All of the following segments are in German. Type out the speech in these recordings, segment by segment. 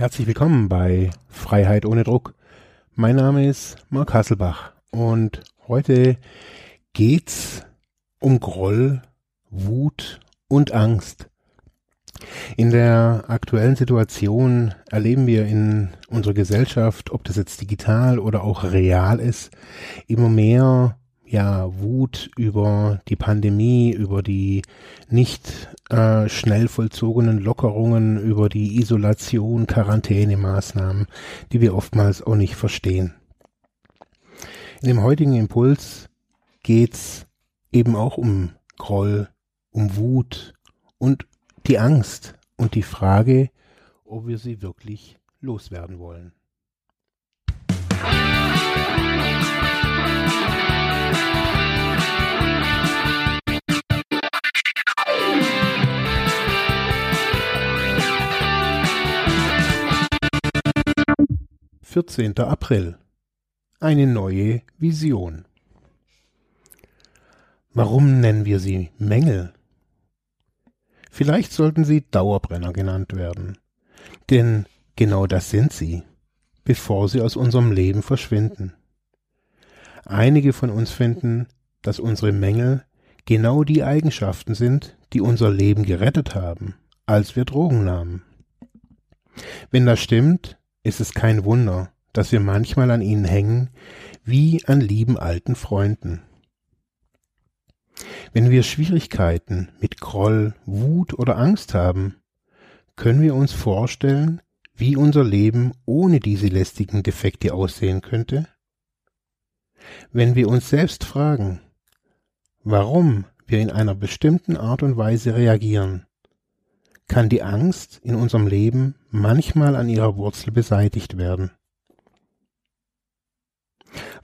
Herzlich willkommen bei Freiheit ohne Druck. Mein Name ist Mark Hasselbach und heute geht's um Groll, Wut und Angst. In der aktuellen Situation erleben wir in unserer Gesellschaft, ob das jetzt digital oder auch real ist, immer mehr ja, Wut über die Pandemie, über die nicht äh, schnell vollzogenen Lockerungen, über die Isolation, Quarantänemaßnahmen, die wir oftmals auch nicht verstehen. In dem heutigen Impuls geht's eben auch um Groll, um Wut und die Angst und die Frage, ob wir sie wirklich loswerden wollen. 14. April. Eine neue Vision. Warum nennen wir sie Mängel? Vielleicht sollten sie Dauerbrenner genannt werden. Denn genau das sind sie, bevor sie aus unserem Leben verschwinden. Einige von uns finden, dass unsere Mängel genau die Eigenschaften sind, die unser Leben gerettet haben, als wir Drogen nahmen. Wenn das stimmt, ist es kein Wunder, dass wir manchmal an ihnen hängen, wie an lieben alten Freunden. Wenn wir Schwierigkeiten mit Groll, Wut oder Angst haben, können wir uns vorstellen, wie unser Leben ohne diese lästigen Defekte aussehen könnte? Wenn wir uns selbst fragen, warum wir in einer bestimmten Art und Weise reagieren, kann die Angst in unserem Leben manchmal an ihrer Wurzel beseitigt werden.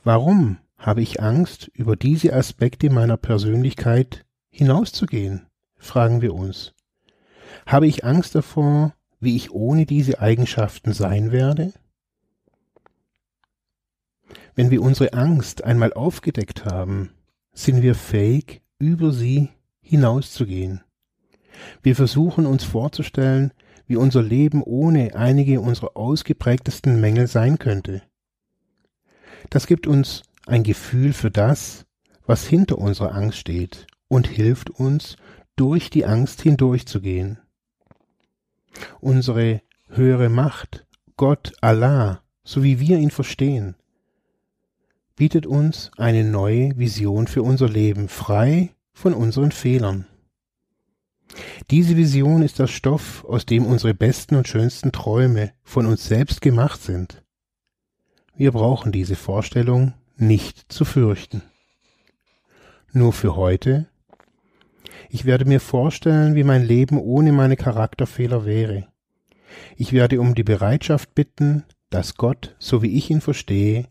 Warum habe ich Angst, über diese Aspekte meiner Persönlichkeit hinauszugehen? fragen wir uns. Habe ich Angst davor, wie ich ohne diese Eigenschaften sein werde? Wenn wir unsere Angst einmal aufgedeckt haben, sind wir fähig, über sie hinauszugehen. Wir versuchen uns vorzustellen, wie unser Leben ohne einige unserer ausgeprägtesten Mängel sein könnte. Das gibt uns ein Gefühl für das, was hinter unserer Angst steht und hilft uns, durch die Angst hindurchzugehen. Unsere höhere Macht, Gott, Allah, so wie wir ihn verstehen, bietet uns eine neue Vision für unser Leben, frei von unseren Fehlern. Diese Vision ist das Stoff, aus dem unsere besten und schönsten Träume von uns selbst gemacht sind. Wir brauchen diese Vorstellung nicht zu fürchten. Nur für heute. Ich werde mir vorstellen, wie mein Leben ohne meine Charakterfehler wäre. Ich werde um die Bereitschaft bitten, dass Gott, so wie ich ihn verstehe,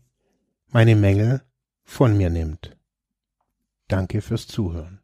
meine Mängel von mir nimmt. Danke fürs Zuhören.